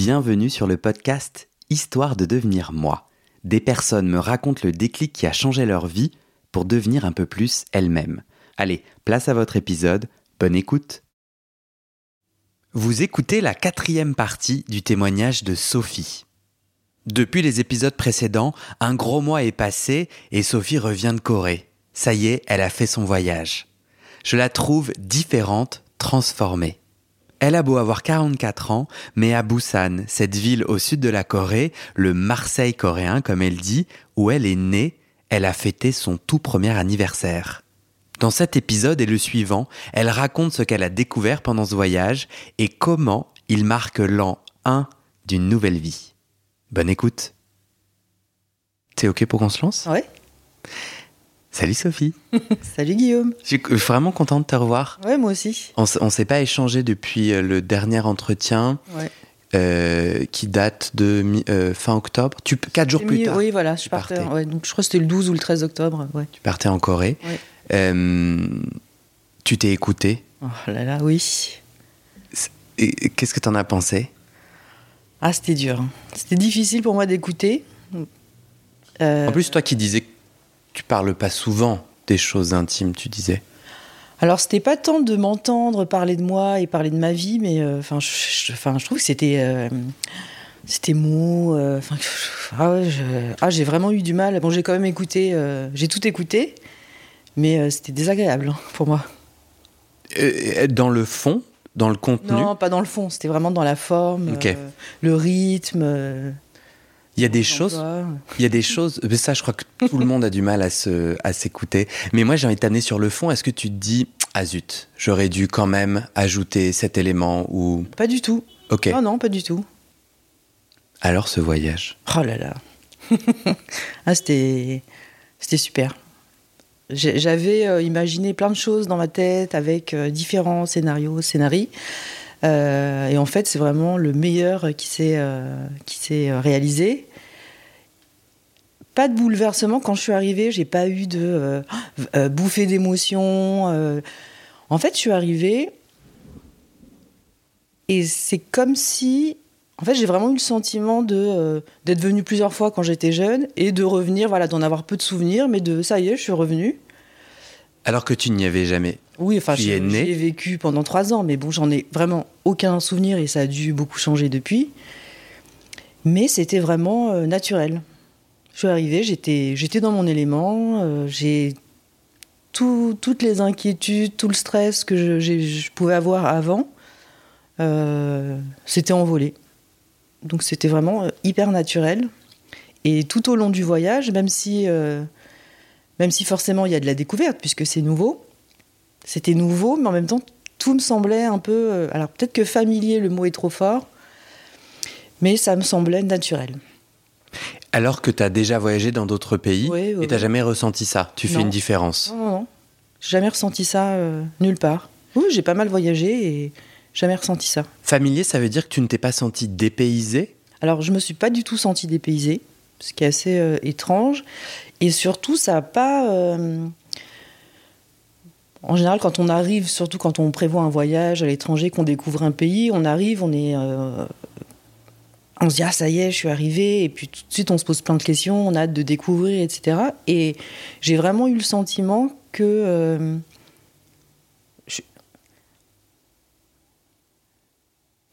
Bienvenue sur le podcast Histoire de devenir moi. Des personnes me racontent le déclic qui a changé leur vie pour devenir un peu plus elles-mêmes. Allez, place à votre épisode, bonne écoute. Vous écoutez la quatrième partie du témoignage de Sophie. Depuis les épisodes précédents, un gros mois est passé et Sophie revient de Corée. Ça y est, elle a fait son voyage. Je la trouve différente, transformée. Elle a beau avoir 44 ans, mais à Busan, cette ville au sud de la Corée, le Marseille coréen comme elle dit, où elle est née, elle a fêté son tout premier anniversaire. Dans cet épisode et le suivant, elle raconte ce qu'elle a découvert pendant ce voyage et comment il marque l'an 1 d'une nouvelle vie. Bonne écoute. T'es ok pour qu'on se lance? Ouais. Salut Sophie. Salut Guillaume. Je suis vraiment contente de te revoir. Ouais, moi aussi. On on s'est pas échangé depuis euh, le dernier entretien Ouais. euh, qui date de euh, fin octobre. Tu, quatre jours plus tard, Oui, voilà, je tu partais. partais. Ouais, donc je crois que c'était le 12 ou le 13 octobre. Ouais. tu partais en Corée. Ouais. Euh, tu t'es écouté. Oh là là, oui. Qu'est-ce que t'en as pensé? Ah, c'était dur. C'était difficile pour moi d'écouter. En plus, toi qui disais tu parles pas souvent des choses intimes, tu disais. Alors, c'était pas tant de m'entendre parler de moi et parler de ma vie, mais euh, enfin, je, je- trouve que c'était. euh, c'était mou. euh, ah ouais, ah, j'ai vraiment eu du mal. Bon, j'ai quand même écouté. euh, j'ai tout écouté, mais euh, c'était désagréable hein, pour moi. Euh, dans le fond, dans le contenu, Non, pas dans le fond, c'était vraiment dans la forme, euh, le rythme. Il y a des choses Il y a des choses, mais ça je crois que tout le monde a du mal à se, à s'écouter. Mais moi j'ai envie de t'amener sur le fond. Est-ce que tu te dis, ah zut, j'aurais dû quand même ajouter cet élément ou, Pas du tout. ok. Non, non, pas du tout. Alors ce voyage. Oh là là. ah, c'était, c'était super. J'avais euh, imaginé plein de choses dans ma tête avec euh, différents scénarios, scénarii. Euh, et en fait, c'est vraiment le meilleur qui s'est, qui s'est euh, réalisé. Pas de bouleversement quand je suis arrivée. J'ai pas eu de euh, euh, bouffée d'émotions. euh. En fait, je suis arrivée et c'est comme si en fait, j'ai vraiment eu le sentiment de euh, d'être venue plusieurs fois quand j'étais jeune et de revenir, voilà, d'en avoir peu de souvenirs, mais de ça y est, je suis revenue. Alors que tu n'y avais jamais. Oui, enfin, j'ai vécu pendant trois ans, mais bon, j'en ai vraiment aucun souvenir et ça a dû beaucoup changer depuis. Mais c'était vraiment euh, naturel. Je suis arrivée, j'étais j'étais dans mon élément, euh, j'ai tout- toutes les inquiétudes, tout le stress que je, pouvais avoir avant, euh, c'était envolé. Donc c'était vraiment euh, hyper naturel. Et tout au long du voyage, même si, euh, même si forcément il y a de la découverte, puisque c'est nouveau, c'était nouveau, mais en même temps, tout me semblait un peu. euh, alors peut-être que familier, le mot est trop fort, mais ça me semblait naturel. Alors que tu as déjà voyagé dans d'autres pays Oui, oui, et t'as oui. jamais ressenti ça. Tu fais une différence. Non, non, non. J'ai jamais ressenti ça euh, nulle part. Oui, j'ai pas mal voyagé et jamais ressenti ça. Familier, ça veut dire que tu ne t'es pas senti dépaysé? Alors, je me suis pas du tout sentie dépaysée, ce qui est assez euh, étrange. Et surtout, ça n'a pas. euh, En général, quand on arrive, surtout quand on prévoit un voyage à l'étranger, qu'on découvre un pays, on arrive, on est. On se dit, ah, ça y est, je suis arrivé. Et puis tout de suite, on se pose plein de questions, on a hâte de découvrir, etc. Et j'ai vraiment eu le sentiment que. euh, je-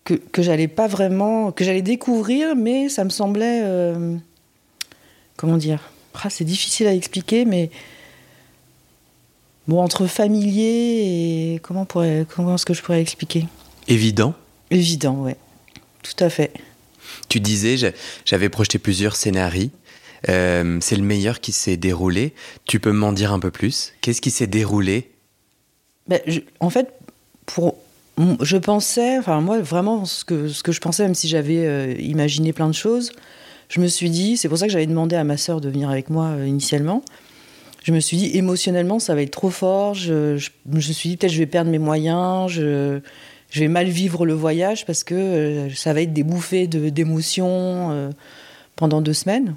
que, que j'allais pas vraiment, que j'allais découvrir, mais ça me semblait, euh, comment dire, Ah, c'est difficile à expliquer, mais bon entre familier et comment pourrait, comment est-ce que je pourrais expliquer? Évident. Évident, ouais, tout à fait. Tu disais, j'a- j'avais projeté plusieurs scénarios. Euh, c'est le meilleur qui s'est déroulé. Tu peux m'en dire un peu plus? Qu'est-ce qui s'est déroulé? Ben, en fait, pour, je pensais, enfin moi vraiment ce que, ce que je pensais, même si j'avais euh, imaginé plein de choses, je me suis dit, c'est pour ça que j'avais demandé à ma sœur de venir avec moi euh, initialement. Je me suis dit émotionnellement ça va être trop fort. Je, je, je me suis dit peut-être je vais perdre mes moyens. Je, je vais mal vivre le voyage parce que euh, ça va être des bouffées d'émotions euh, pendant deux semaines.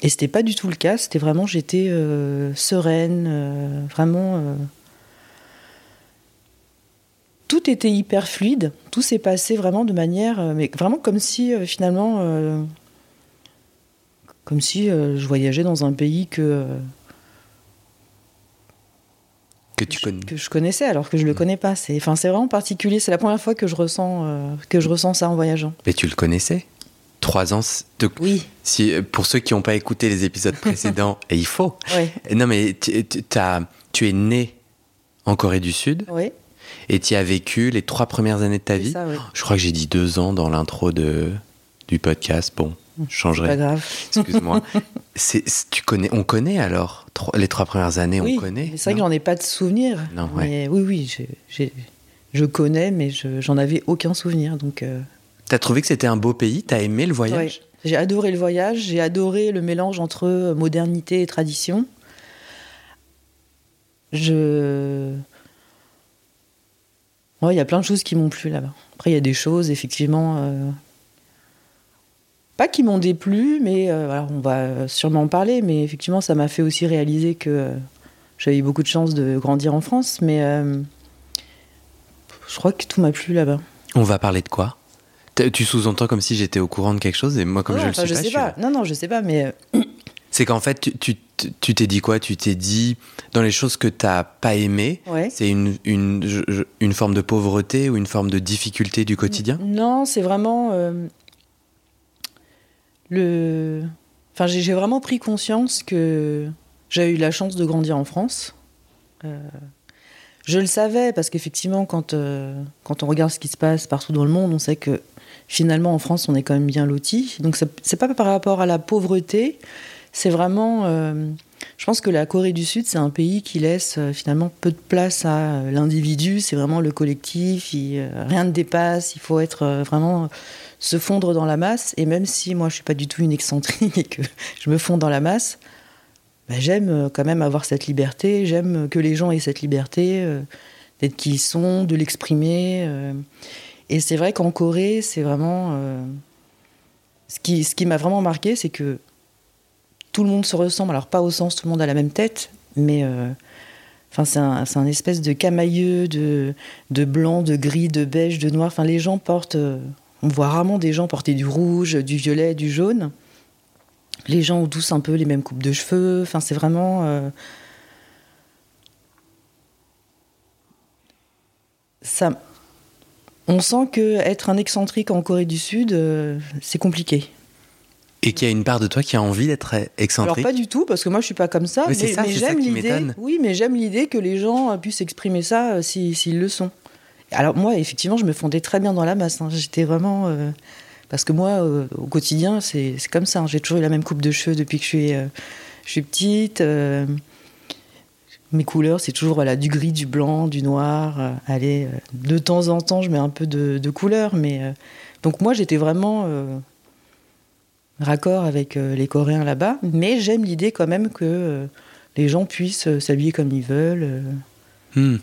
Et c'était pas du tout le cas. C'était vraiment j'étais euh, sereine, vraiment. tout était hyper fluide, tout s'est passé vraiment de manière, mais vraiment comme si finalement, comme si je voyageais dans un pays que que tu connais, que je connaissais alors que je le mm. connais pas. C'est, enfin, c'est vraiment particulier. C'est la première fois que je ressens que je ressens ça en voyageant. Mais tu le connaissais? Trois ans. De... Oui. Si pour ceux qui n'ont pas écouté les épisodes précédents, et il faut. Oui. Non mais tu es né en Corée du Sud. Oui. Et tu as vécu les trois premières années de ta vie. Je crois que j'ai dit deux ans dans l'intro de, du podcast. Bon, je changerai. Pas grave. Excuse-moi. tu connais, on connaît alors les trois premières années, on connaît. C'est vrai que j'en ai pas de souvenir. Non, oui, oui, je connais, mais j'en avais aucun souvenir. Donc. Euh... T'as trouvé que c'était un beau pays? T'as aimé le voyage? J'ai adoré le voyage. J'ai adoré le mélange entre modernité et tradition. Je il y a plein de choses qui m'ont plu là-bas. Après, il y a des choses, effectivement, euh, pas qui m'ont déplu, mais euh, on va sûrement en parler. Mais effectivement, ça m'a fait aussi réaliser que euh, j'avais eu beaucoup de chance de grandir en France. Mais je crois que tout m'a plu là-bas. On va parler de quoi? Tu sous-entends comme si j'étais au courant de quelque chose et moi, comme je le suis je pas, sais pas. Non, non, je sais pas, mais. C'est qu'en fait, tu tu t'es dit quoi? Tu t'es dit, dans les choses que tu n'as pas aimées, c'est une, une, une, forme de pauvreté ou une forme de difficulté du quotidien? Non, c'est vraiment. Euh, le... Enfin, j'ai vraiment pris conscience que j'ai eu la chance de grandir en France. Euh, je le savais parce qu'effectivement, quand, euh, quand on regarde ce qui se passe partout dans le monde, on sait que finalement en France, on est quand même bien loti. Donc, c'est pas par rapport à la pauvreté, c'est vraiment. Euh, je pense que la Corée du Sud, c'est un pays qui laisse finalement peu de place à l'individu. C'est vraiment le collectif. rien ne dépasse. Il faut être vraiment se fondre dans la masse. Et même si moi, je suis pas du tout une excentrique et que je me fonds dans la masse, bah, j'aime quand même avoir cette liberté. J'aime que les gens aient cette liberté d'être qui ils sont, de l'exprimer. et c'est vrai qu'en Corée, c'est vraiment ce qui, ce qui m'a vraiment marqué, c'est que tout le monde se ressemble. Alors, pas au sens tout le monde a la même tête, mais euh, enfin, c'est un, espèce de camailleux de, de blanc, de gris, de beige, de noir. Enfin, les gens portent. Euh, on voit rarement des gens porter du rouge, du violet, du jaune. Les gens ont tous un peu les mêmes coupes de cheveux. Enfin, c'est vraiment. Euh, ça, on sent que être un excentrique en Corée du Sud, c'est compliqué. Et qu'il y a une part de toi qui a envie d'être excentrique. Alors pas du tout, parce que moi je suis pas comme ça. Mais, mais, j'aime l'idée. Oui, mais j'aime l'idée que les gens puissent exprimer ça euh, s'ils le sont. Alors moi, effectivement, je me fondais très bien dans la masse. Hein. J'étais vraiment euh, parce que moi, euh, au quotidien, c'est comme ça. Hein. J'ai toujours eu la même coupe de cheveux depuis que je suis, suis petite. mes couleurs, c'est toujours du gris, du blanc, du noir. allez, de temps en temps, je mets un peu de, de couleur, mais donc moi, j'étais vraiment raccord avec euh, les Coréens là-bas, mais j'aime l'idée quand même que euh, les gens puissent euh, s'habiller comme ils veulent, hmm.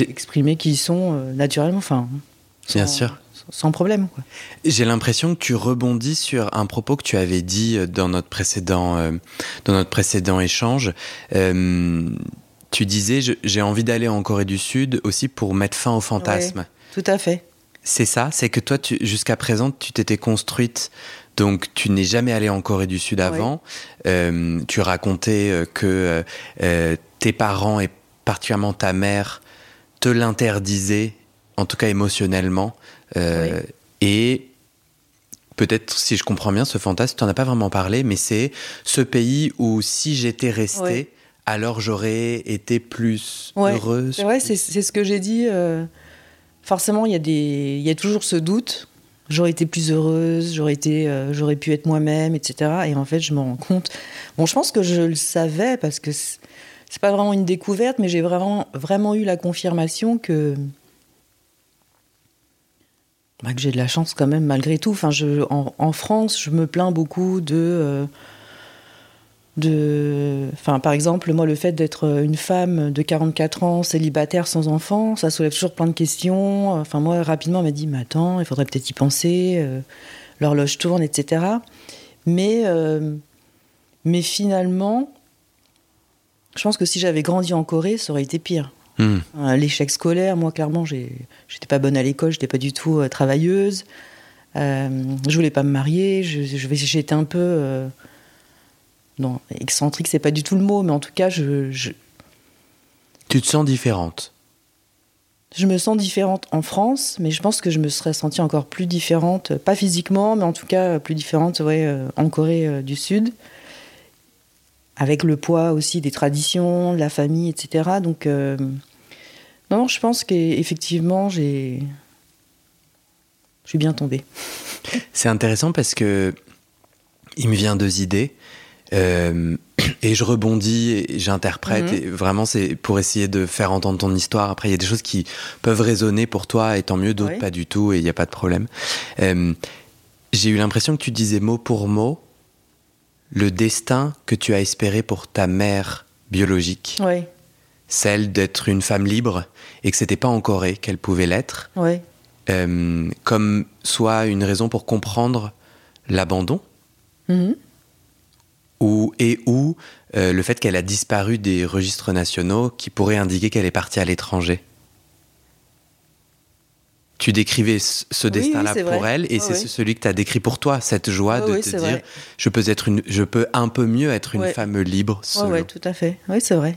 exprimer qui ils sont naturellement, enfin, bien sûr, sans problème. J'ai l'impression que tu rebondis sur un propos que tu avais dit dans notre précédent, dans notre précédent échange. tu disais, j'ai envie d'aller en Corée du Sud aussi pour mettre fin au fantasme. tout à fait. C'est ça, c'est que toi, jusqu'à présent, tu t'étais construite donc tu n'es jamais allé en Corée du Sud avant. Euh, tu racontais euh, que euh, tes parents et particulièrement ta mère te l'interdisaient, en tout cas émotionnellement. Et peut-être, si je comprends bien, ce fantasme, tu n'en as pas vraiment parlé, mais c'est ce pays où si j'étais restée, alors j'aurais été plus heureuse. C'est vrai, c'est ce que j'ai dit. forcément, il y, il y a toujours ce doute j'aurais été plus heureuse, j'aurais été, euh, j'aurais pu être moi-même, etc. Et en fait, je me rends compte. Bon, je pense que je le savais parce que c'est pas vraiment une découverte, mais j'ai vraiment, vraiment eu la confirmation que bah, que j'ai de la chance quand même malgré tout. Enfin, en, France, je me plains beaucoup de euh, de, enfin, par exemple, moi, le fait d'être une femme de 44 ans, célibataire, sans enfant, ça soulève toujours plein de questions. Enfin, moi, rapidement, on m'a dit, mais attends, il faudrait peut-être y penser, euh, l'horloge tourne, etc. Mais, euh, mais finalement, je pense que si j'avais grandi en Corée, ça aurait été pire. Hmm. Euh, L'échec scolaire, moi clairement, j'étais pas bonne à l'école, j'étais pas du tout euh, travailleuse. Euh, je voulais pas me marier, j'étais un peu. euh, non, excentrique, c'est pas du tout le mot, mais en tout cas, je, je, Tu te sens différente? je me sens différente en France, mais je pense que je me serais sentie encore plus différente, pas physiquement, mais en tout cas plus différente ouais, en Corée du Sud, avec le poids aussi des traditions, de la famille, etc. Donc, euh, non, je pense qu'effectivement, j'ai. Je suis bien tombée. C'est intéressant parce que il me vient deux idées. euh, et je rebondis et j'interprète. Mhm. Et vraiment, c'est pour essayer de faire entendre ton histoire. Après, il y a des choses qui peuvent résonner pour toi, et tant mieux, d'autres pas du tout, et il n'y a pas de problème. Euh, J'ai eu l'impression que tu disais mot pour mot le destin que tu as espéré pour ta mère biologique, celle d'être une femme libre, et que c'était pas en Corée qu'elle pouvait l'être, euh, comme soit une raison pour comprendre l'abandon. Mhm. ou, et ou euh, le fait qu'elle a disparu des registres nationaux qui pourrait indiquer qu'elle est partie à l'étranger. Tu décrivais ce Oui, destin-là oui, pour vrai. elle et Ouais, c'est celui que tu as décrit pour toi, cette joie Ouais, de te dire vrai. je peux être une je peux un peu mieux être une femme libre solo. ouais, tout à fait. Oui, c'est vrai.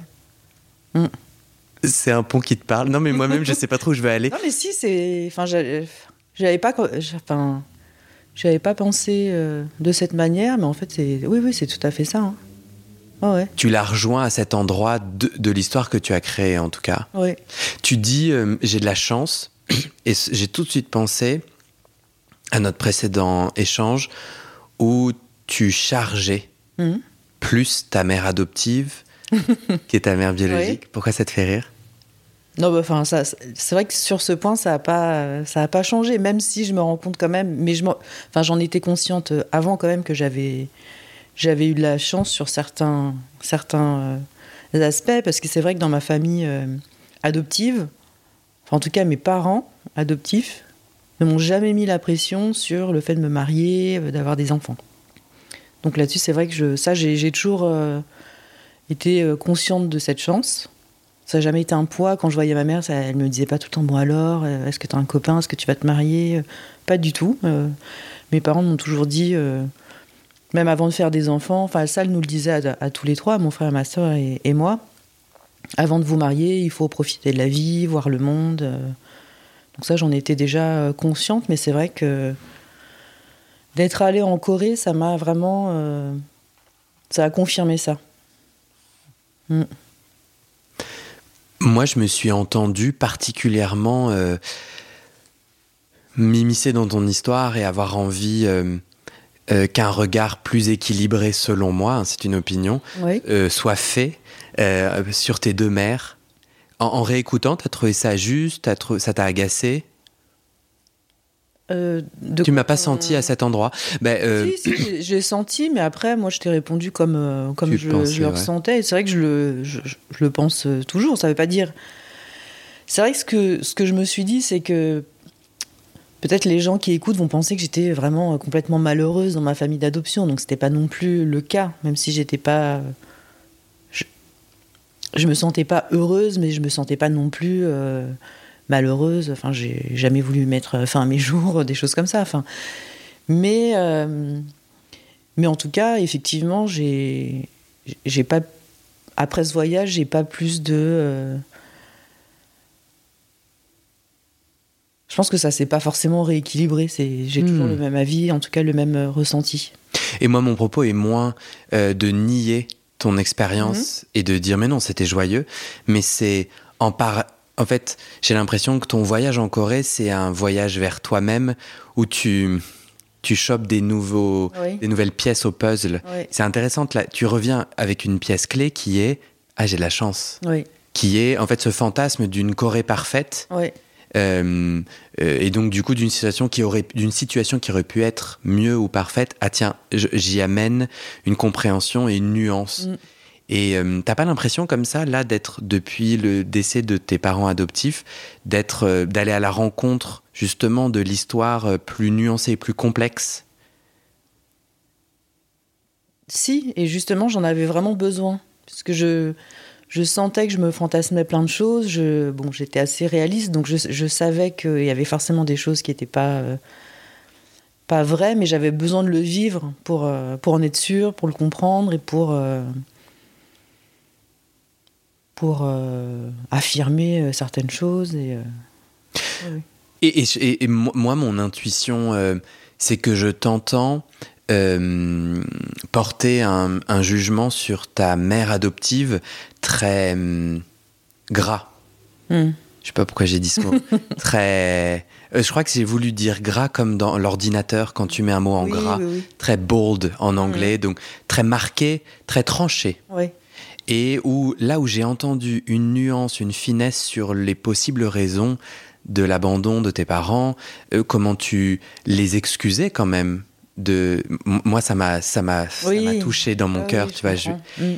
C'est un pont qui te parle. Non mais moi-même je sais pas trop où je vais aller. Non, mais si, c'est. Enfin, j'avais pas. Enfin, j'avais pas pensé euh, de cette manière, mais en fait, c'est. Oui, oui, c'est tout à fait ça. hein. Ouais, ouais, Tu l'as rejoint à cet endroit de, de l'histoire que tu as créée en tout cas. ouais. Tu dis euh, j'ai de la chance et j'ai tout de suite pensé à notre précédent échange où tu chargeais Mhm. plus ta mère adoptive qui est ta mère biologique. Pourquoi ça te fait rire? Non, bah, enfin, ça, c'est vrai que sur ce point, ça a pas, ça a pas changé, même si je me rends compte quand même. Mais je, enfin, j'en étais consciente euh, avant quand même que j'avais, j'avais eu de la chance sur certains, certains euh, aspects, parce que c'est vrai que dans ma famille euh, adoptive, en tout cas mes parents adoptifs, ne m'ont jamais mis la pression sur le fait de me marier, euh, d'avoir des enfants. Donc là-dessus, c'est vrai que je, ça, j'ai, toujours euh, été euh, consciente de cette chance. Ça n'a jamais été un poids. Quand je voyais ma mère, ça, elle me disait pas tout le temps Bon, alors, est-ce que tu as un copain? Est-ce que tu vas te marier Pas du tout. Mes parents m'ont toujours dit, même avant de faire des enfants, enfin, ça, elle nous le disait à, à tous les trois, mon frère, ma soeur et moi avant de vous marier, il faut profiter de la vie, voir le monde. Donc, ça, j'en étais déjà euh, consciente, mais c'est vrai que d'être allée en Corée, ça m'a vraiment. euh, ça a confirmé ça. Moi, je me suis entendu particulièrement euh, m'immiscer dans ton histoire et avoir envie euh, qu'un regard plus équilibré, selon moi, hein, c'est une opinion, Oui. soit fait euh, sur tes deux mères. En, en réécoutant, t'as trouvé ça juste trou- Ça t'a agacé? Euh, de Tu m'as pas senti à cet endroit? Ben, euh, Si, si, j'ai- senti, mais après, moi, je t'ai répondu comme, euh, comme Tu je, le ressentais. C'est vrai que je le, je, le pense toujours. Ça veut pas dire. C'est vrai que ce, que ce que je me suis dit, c'est que peut-être les gens qui écoutent vont penser que j'étais vraiment complètement malheureuse dans ma famille d'adoption. Donc, c'était pas non plus le cas, même si j'étais pas. Je, me sentais pas heureuse, mais je me sentais pas non plus. euh, malheureuse. Enfin, j'ai jamais voulu mettre fin à mes jours, des choses comme ça. Enfin, mais, euh, mais en tout cas, effectivement, j'ai, j'ai pas, après ce voyage, j'ai pas plus de. euh, je pense que ça s'est pas forcément rééquilibré. C'est, j'ai Hmm. toujours le même avis, en tout cas le même ressenti. Et moi, mon propos est moins de nier ton expérience et de dire mais non, c'était joyeux, mais c'est en par. En fait, j'ai l'impression que ton voyage en Corée, c'est un voyage vers toi-même où tu tu chopes des nouveaux Oui. des nouvelles pièces au puzzle. Oui. C'est intéressant. Là, tu reviens avec une pièce clé qui est ah j'ai de la chance, Oui. qui est en fait ce fantasme d'une Corée parfaite. Euh, euh, et donc du coup d'une situation qui aurait d'une situation qui aurait pu être mieux ou parfaite ah tiens j'y amène une compréhension et une nuance Mm. et euh, t'as pas l'impression comme ça là d'être depuis le décès de tes parents adoptifs d'être euh, d'aller à la rencontre justement de l'histoire plus nuancée et plus complexe? Si, et justement, j'en avais vraiment besoin. Parce que je, je sentais que je me fantasmais plein de choses. Je, bon, j'étais assez réaliste, donc je, savais qu'il y avait forcément des choses qui n'étaient pas, euh, pas vraies, mais j'avais besoin de le vivre pour, euh, pour en être sûr, pour le comprendre et pour, euh, pour affirmer certaines choses. Et, et, moi, mon intuition, c'est que je t'entends euh, porter un, jugement sur ta mère adoptive très hum, gras. Hmm. Je sais pas pourquoi j'ai dit ce mot. très. Euh, je crois que j'ai voulu dire gras comme dans l'ordinateur quand tu mets un mot en gras. Très bold en anglais, donc très marqué, très tranché. Et où là où j'ai entendu une nuance, une finesse sur les possibles raisons de l'abandon de tes parents, euh, comment tu les excusais quand même? De moi ça m'a ça m'a touché dans mon ah cœur tu vois je... Mm.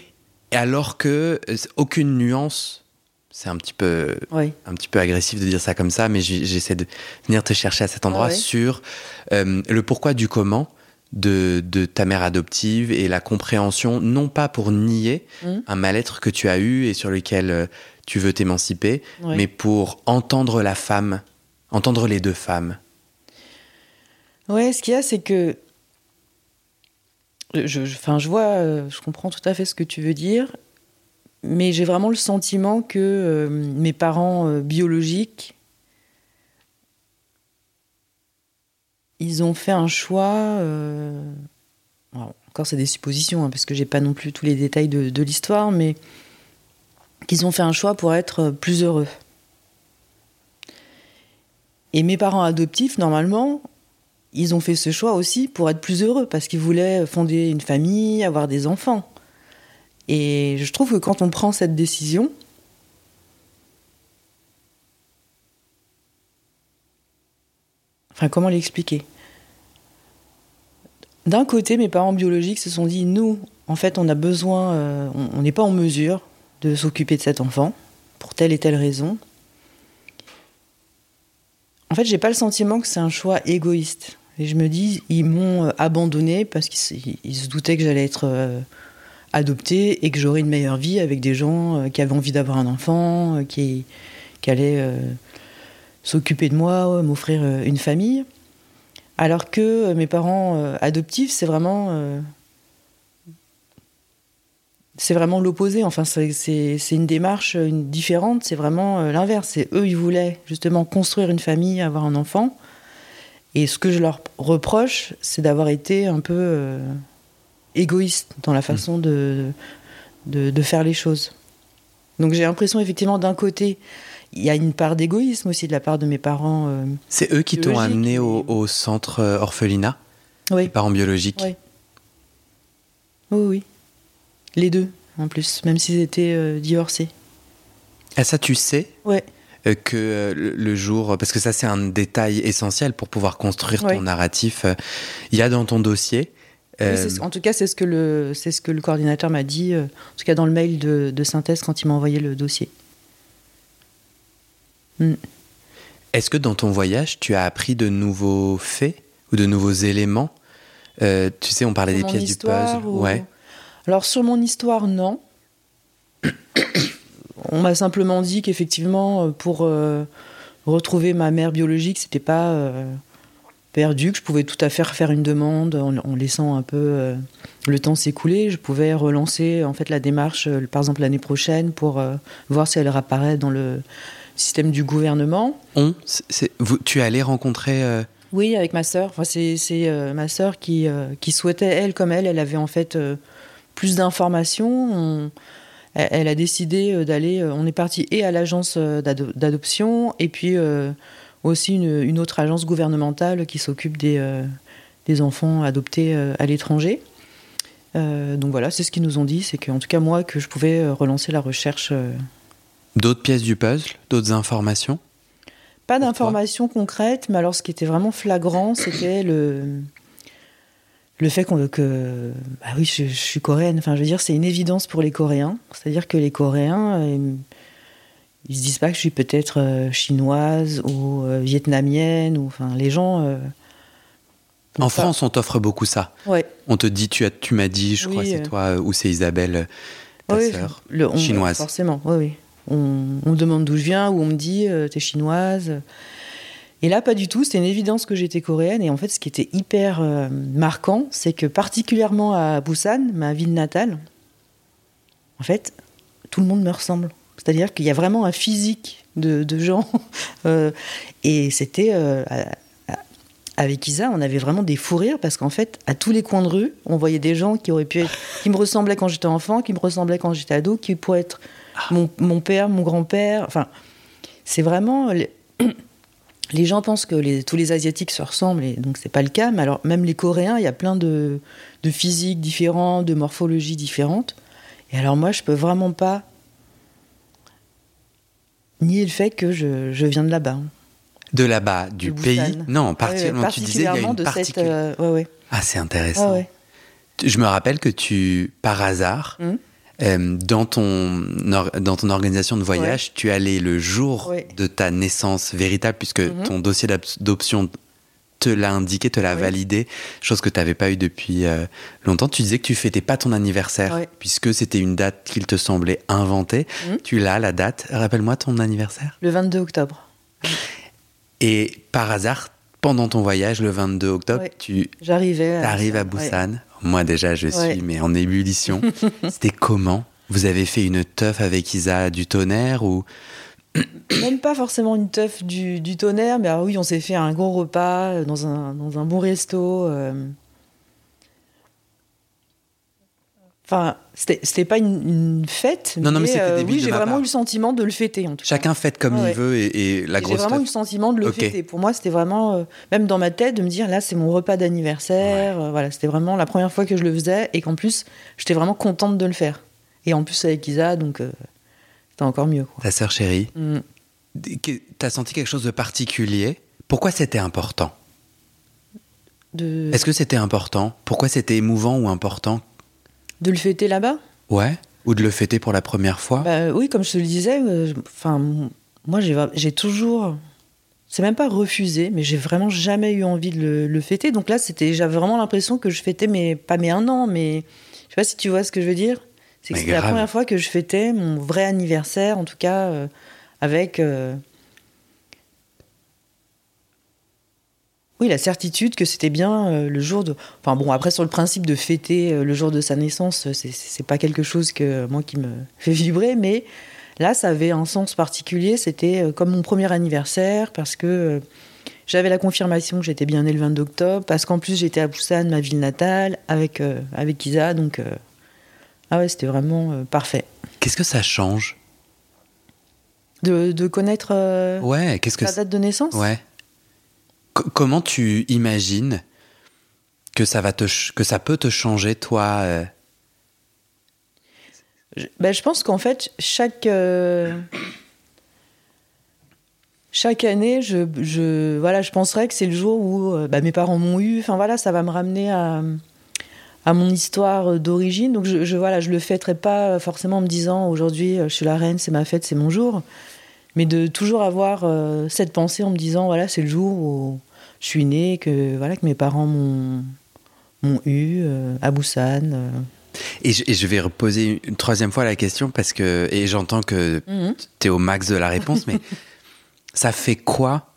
alors que aucune nuance c'est un petit peu un petit peu agressif de dire ça comme ça mais j'essaie de venir te chercher à cet endroit ah sur euh, le pourquoi du comment de, de, ta mère adoptive et la compréhension non pas pour nier mm. un mal-être que tu as eu et sur lequel euh, tu veux t'émanciper mais pour entendre la femme entendre les deux femmes. Ouais, ce qu'il y a, c'est que je, je vois, euh, je comprends tout à fait ce que tu veux dire, mais j'ai vraiment le sentiment que euh, mes parents euh, biologiques, ils ont fait un choix. encore, c'est des suppositions, hein, parce que j'ai pas non plus tous les détails de l'histoire, mais qu'ils ont fait un choix pour être plus heureux. Et mes parents adoptifs, normalement, ils ont fait ce choix aussi pour être plus heureux, parce qu'ils voulaient fonder une famille, avoir des enfants. Et je trouve que quand on prend cette décision, enfin comment l'expliquer? D'un côté, mes parents biologiques se sont dit, nous, en fait, on a besoin, euh, on n'est pas en mesure de s'occuper de cet enfant, pour telle et telle raison. En fait, j'ai pas le sentiment que c'est un choix égoïste. Et je me dis, ils m'ont euh, abandonné parce qu'ils se doutaient que j'allais être euh, adoptée et que j'aurais une meilleure vie avec des gens euh, qui avaient envie d'avoir un enfant, qui, qui allaient s'occuper de moi, m'offrir une famille. Alors que mes parents adoptifs, c'est vraiment c'est vraiment l'opposé. Enfin, c'est une démarche différente. C'est vraiment l'inverse. C'est eux, ils voulaient justement construire une famille, avoir un enfant. Et ce que je leur reproche, c'est d'avoir été un peu euh, égoïste dans la façon de, de, faire les choses. Donc j'ai l'impression effectivement d'un côté, il y a une part d'égoïsme aussi de la part de mes parents. Euh, c'est eux qui t'ont amené au, centre euh, orphelinat Oui. Les parents biologiques? Oui. Oui, oui. Les deux, en plus, même s'ils étaient divorcés. Ah ça tu sais? Ouais. Euh, que euh, le jour, parce que ça c'est un détail essentiel pour pouvoir construire ton narratif. Euh, il y a dans ton dossier. en tout cas, c'est ce que le, c'est ce que le coordinateur m'a dit, en tout cas dans le mail de, synthèse quand il m'a envoyé le dossier. Hmm. Est-ce que dans ton voyage, tu as appris de nouveaux faits ou de nouveaux éléments? Tu sais, on parlait des pièces du puzzle. Ouais. Alors sur mon histoire, non. On m'a simplement dit qu'effectivement, euh, pour euh, retrouver ma mère biologique, c'était pas euh, perdu, que je pouvais tout à fait faire une demande en, laissant un peu le temps s'écouler. Je pouvais relancer en fait la démarche, par exemple l'année prochaine, pour voir si elle réapparaît dans le système du gouvernement. On, vous, tu es allé rencontrer Oui, avec ma sœur. Enfin, c'est ma sœur qui, qui souhaitait, elle comme elle, elle avait en fait plus d'informations elle, a décidé euh, d'aller. Euh, on est parti et à l'agence euh, d'adoption et puis aussi une, autre agence gouvernementale qui s'occupe des, des, enfants adoptés à l'étranger. donc voilà, c'est ce qu'ils nous ont dit, c'est qu'en tout cas moi, que je pouvais relancer la recherche. D'autres pièces du puzzle, d'autres informations? Pas d'informations concrètes, mais alors ce qui était vraiment flagrant, c'était le, le fait qu'on que bah oui je, suis coréenne enfin je veux dire c'est une évidence pour les Coréens c'est-à-dire que les Coréens euh, ils se disent pas que je suis peut-être euh, chinoise ou euh, vietnamienne ou enfin les gens en France on t'offre beaucoup ça ouais. on te dit tu as tu m'as dit je crois c'est toi ou c'est Isabelle ta Oui, sœur le- on- chinoise. Forcément, oui, oui. On, on me demande d'où je viens, ou on me dit euh, t'es chinoise. Et là, pas du tout. C'était une évidence que j'étais coréenne. Et en fait, ce qui était hyper euh, marquant, c'est que particulièrement à Busan, ma ville natale, en fait, tout le monde me ressemble. C'est-à-dire qu'il y a vraiment un physique de, gens. Euh, et c'était. euh, avec Isa, on avait vraiment des fous rires parce qu'en fait, à tous les coins de rue, on voyait des gens qui auraient pu être, qui me ressemblaient quand j'étais enfant, qui me ressemblaient quand j'étais ado, qui pourraient être mon, père, mon grand-père. Enfin, c'est vraiment. Les gens pensent que les- tous les Asiatiques se ressemblent, et donc c'est pas le cas. Mais alors, même les Coréens, il y a plein de, de physiques différents, de morphologies différentes. Et alors, moi, je peux vraiment pas nier le fait que je, je viens de là-bas. De là-bas, du pays? Non, Ouais, particulièrement, tu disais il y a particulièrement une de partie. cette. euh, ouais, ouais. Ah, c'est intéressant. Ouais, ouais. Je me rappelle que tu, par hasard, Mhm. Euh, dans, ton, dans ton organisation de voyage, tu allais le jour Ouais. de ta naissance véritable, puisque Mhm. ton dossier d'option te l'a indiqué, te l'a validé, chose que tu n'avais pas eu depuis euh, longtemps. Tu disais que tu fêtais pas ton anniversaire, puisque c'était une date qu'il te semblait inventée. Mhm. Tu l'as, la date. Rappelle-moi ton anniversaire. Le 22 octobre. Et par hasard, pendant ton voyage, le 22 octobre, Ouais. tu J'arrivais. arrives à Ouais. Busan. Moi déjà, je suis mais en ébullition. C'était comment Vous avez fait une teuf avec Isa du tonnerre ou Même pas forcément une teuf du, du tonnerre, mais alors oui, on s'est fait un gros repas dans un, dans un bon resto. euh. Enfin, c'était pas une, une fête. Non, non, mais c'était euh, débile Oui, j'ai vraiment part. eu le sentiment de le fêter, en tout cas. chacun fête comme Ouais. il veut et, et la Et J'ai grosse vraiment eu le sentiment de le fêter. Pour moi, c'était vraiment, euh, même dans ma tête, de me dire là, c'est mon repas d'anniversaire. euh, voilà, c'était vraiment la première fois que je le faisais et qu'en plus, j'étais vraiment contente de le faire. Et en plus avec Isa, donc c'était encore mieux. Quoi. Ta sœur chérie, Mm. t'as senti quelque chose de particulier? Pourquoi c'était important? De, Est-ce que c'était important? Pourquoi c'était émouvant ou important de le fêter là-bas Ouais Ou de le fêter pour la première fois Bah, oui, comme je te le disais, euh, enfin, moi j'ai toujours, c'est même pas refusé, mais j'ai vraiment jamais eu envie de le, le fêter. Donc là, c'était, j'avais vraiment l'impression que je fêtais mes, pas mes un an, mais je sais pas si tu vois ce que je veux dire. C'est que Mais c'était la première fois que je fêtais mon vrai anniversaire, en tout cas euh, avec. euh, Oui, la certitude que c'était bien euh, le jour de. Enfin bon, après sur le principe de fêter euh, le jour de sa naissance, euh, c'est- pas quelque chose que moi qui me fait vibrer, mais là, ça avait un sens particulier. C'était comme mon premier anniversaire parce que j'avais la confirmation que j'étais bien née le 22 octobre, parce qu'en plus j'étais à Busan, ma ville natale, avec euh, avec Isa, donc euh, ah ouais, c'était vraiment euh, parfait. Qu'est-ce que ça change? De, de connaître Ouais, qu'est-ce que date de naissance? Ouais. Co- comment tu imagines que ça va te que ça peut te changer toi euh, Je, ben, je pense qu'en fait, chaque, euh, chaque année, je, je, voilà, je penserais que c'est le jour où euh, bah, mes parents m'ont eu. Enfin voilà, ça va me ramener à, à mon histoire d'origine. Donc je, je, voilà, je le fêterai pas forcément en me disant aujourd'hui je suis la reine, c'est ma fête, c'est mon jour. Mais de toujours avoir euh, cette pensée en me disant voilà, c'est le jour où je suis née, que, voilà, que mes parents m'ont m'ont eu euh, à Busan. euh. et, je, et je vais reposer une troisième fois la question parce que et j'entends que Mhm. tu es au max de la réponse mais ça fait quoi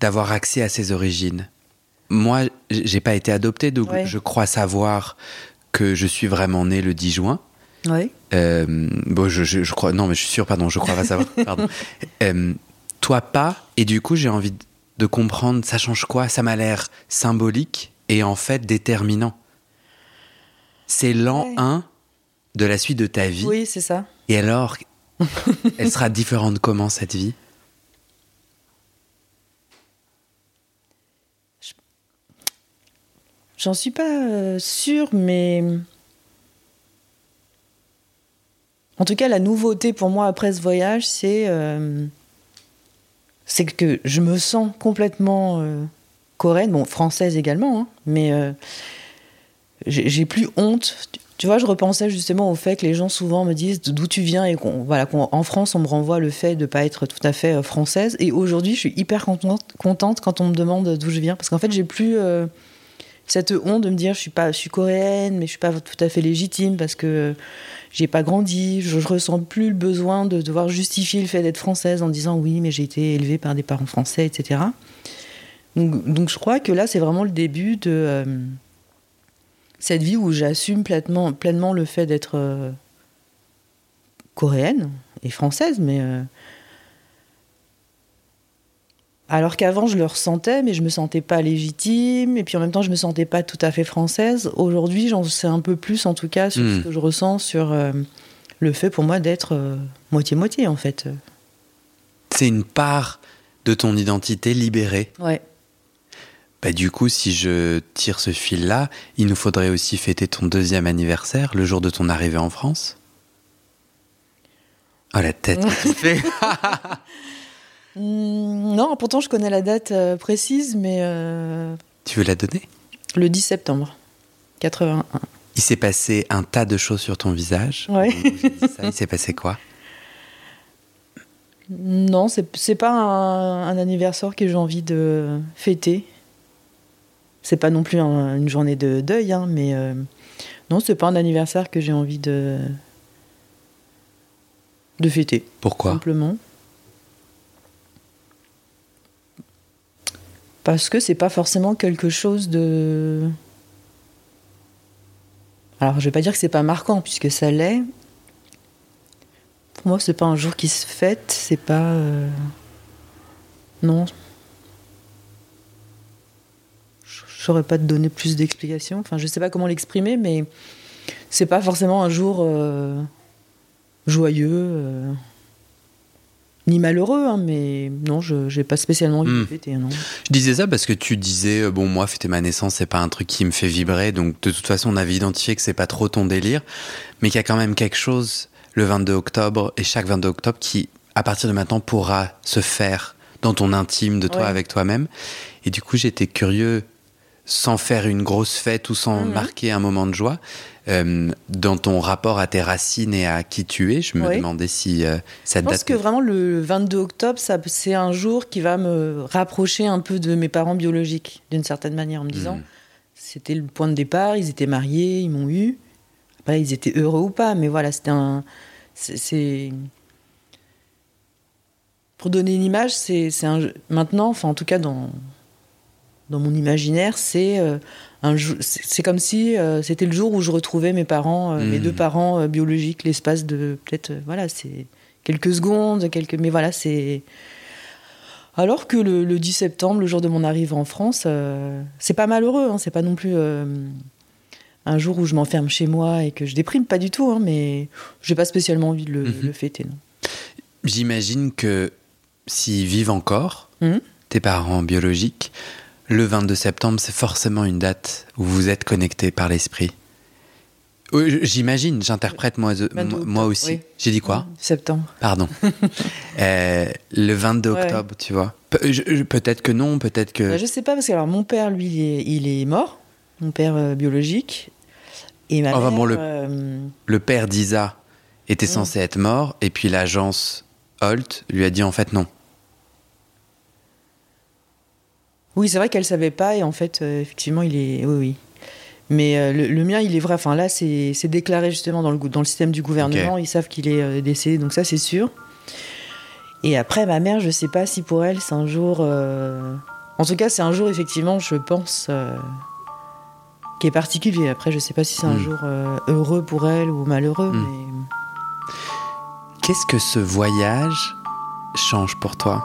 d'avoir accès à ses origines? Moi, j'ai pas été adopté donc Ouais. je crois savoir que je suis vraiment né le 10 juin. Ouais. Euh, bon, je, je- je crois, non, mais je suis sûr, pardon, je crois pas savoir. Pardon. Euh, toi pas, et du coup, j'ai envie de- de comprendre, ça change quoi? Ça m'a l'air symbolique et en fait déterminant. C'est l'an Ouais. 1 de la suite de ta vie. Oui, c'est ça. Et alors, elle sera différente comment cette vie? J'en suis pas euh, sûre, mais. En tout cas, la nouveauté pour moi après ce voyage, c'est. euh, que je me sens complètement euh, coréenne, bon, française également, hein, mais euh, j'ai plus honte. Tu vois, je repensais justement au fait que les gens souvent me disent d'où tu viens et qu'on France on me renvoie le fait de pas être tout à fait française. Et aujourd'hui, je suis hyper contente, quand on me demande d'où je viens parce qu'en fait, j'ai plus cette honte de me dire je suis pas, suis coréenne, mais je suis pas tout à fait légitime parce que j'ai pas grandi, je, je, ressens plus le besoin de devoir justifier le fait d'être française en disant oui, mais j'ai été élevée par des parents français, etc. Donc, donc je crois que là, c'est vraiment le début de euh, cette vie où j'assume pleinement, pleinement le fait d'être euh, coréenne et française, mais euh, alors qu'avant je le ressentais, mais je me sentais pas légitime, et puis en même temps je me sentais pas tout à fait française. Aujourd'hui, j'en sais un peu plus, en tout cas, sur ce que je ressens sur euh, le fait pour moi d'être euh, moitié-moitié, en fait. C'est une part de ton identité libérée. Ouais. Bah, du coup, si je tire ce fil-là, il nous faudrait aussi fêter ton deuxième anniversaire, le jour de ton arrivée en France. Oh, la tête que tu fais Hmm, non, pourtant je connais la date euh, précise, mais euh, Tu veux la donner? le 10 septembre 81. Il s'est passé un tas de choses sur ton visage. Ouais. Ça, il s'est passé quoi? Non, c'est c'est pas un, un anniversaire que j'ai envie de fêter. C'est pas non plus un- une journée de deuil, hein, mais euh, non, c'est pas un anniversaire que j'ai envie de de fêter, Pourquoi? Simplement. Parce que c'est pas forcément quelque chose de. Alors, je vais pas dire que c'est pas marquant, puisque ça l'est. Pour moi, c'est pas un jour qui se fête, c'est pas. euh, Non. Je saurais pas te donner plus d'explications. Enfin, je sais pas comment l'exprimer, mais c'est pas forcément un jour euh, joyeux. euh, Ni malheureux, hein, mais non, je j'ai pas spécialement envie de Hmm. fêter. Non. Je disais ça parce que tu disais, euh, bon, moi, fêter ma naissance, c'est pas un truc qui me fait vibrer, donc de toute façon, on avait identifié que c'est pas trop ton délire, mais qu'il y a quand même quelque chose le 22 octobre et chaque 22 octobre qui, à partir de maintenant, pourra se faire dans ton intime de toi Ouais. avec toi-même. Et du coup, j'étais curieux, sans faire une grosse fête ou sans Mhm. marquer un moment de joie, euh, dans ton rapport à tes racines et à qui tu es. Je me demandais si euh, ça Je pense date. que vraiment le 22 octobre, c'est un jour qui va me rapprocher un peu de mes parents biologiques, d'une certaine manière, en me disant, Hmm. c'était le point de départ, ils étaient mariés, ils m'ont eu. Après, ils étaient heureux ou pas, mais voilà, c'était un. c'est-. Pour donner une image, c'est c'est un. Maintenant, enfin, en tout cas, dans, dans mon imaginaire, c'est euh, c'est comme si euh, c'était le jour où je retrouvais mes parents, euh, mes Mhm. deux parents biologiques, l'espace de peut-être, voilà, c'est quelques secondes, quelques. Mais voilà, c'est. Alors que le, le 10 septembre, le jour de mon arrivée en France, euh, c'est pas malheureux, hein, c'est pas non plus euh, un jour où je m'enferme chez moi et que je déprime, pas du tout, hein, mais j'ai pas spécialement envie de le, Mhm. le fêter. J'imagine que s'ils vivent encore, Mhm. tes parents biologiques, le 22 septembre, c'est forcément une date où vous êtes connectés par l'esprit. J'imagine, j'interprète moi, 22 moi, moi octobre, aussi. oui. J'ai dit quoi? Septembre. Pardon. Euh, le 22 Ouais. octobre, tu vois. Pe- Peut-être que non, peut-être que. Bah, je sais pas, parce que alors, mon père, lui, il est, il est mort, mon père euh, biologique. Et ma Enfin, mère. bon, le- euh, Le père d'Isa était Mm. censé être mort, et puis l'agence Holt lui a dit en fait non. Oui, c'est vrai qu'elle savait pas, et en fait, euh, effectivement, il est. Oui, oui. Mais euh, le, le mien, il est vrai. Enfin, là, c'est déclaré justement dans le, dans le système du gouvernement. Ils savent qu'il est euh, décédé, donc ça, c'est sûr. Et après, ma mère, je sais pas si pour elle, c'est un jour. En tout cas, c'est un jour, effectivement, je pense, qui est particulier. Après, je sais pas si c'est un Mm. jour heureux pour elle ou malheureux, Mm. mais. Qu'est-ce que ce voyage change pour toi?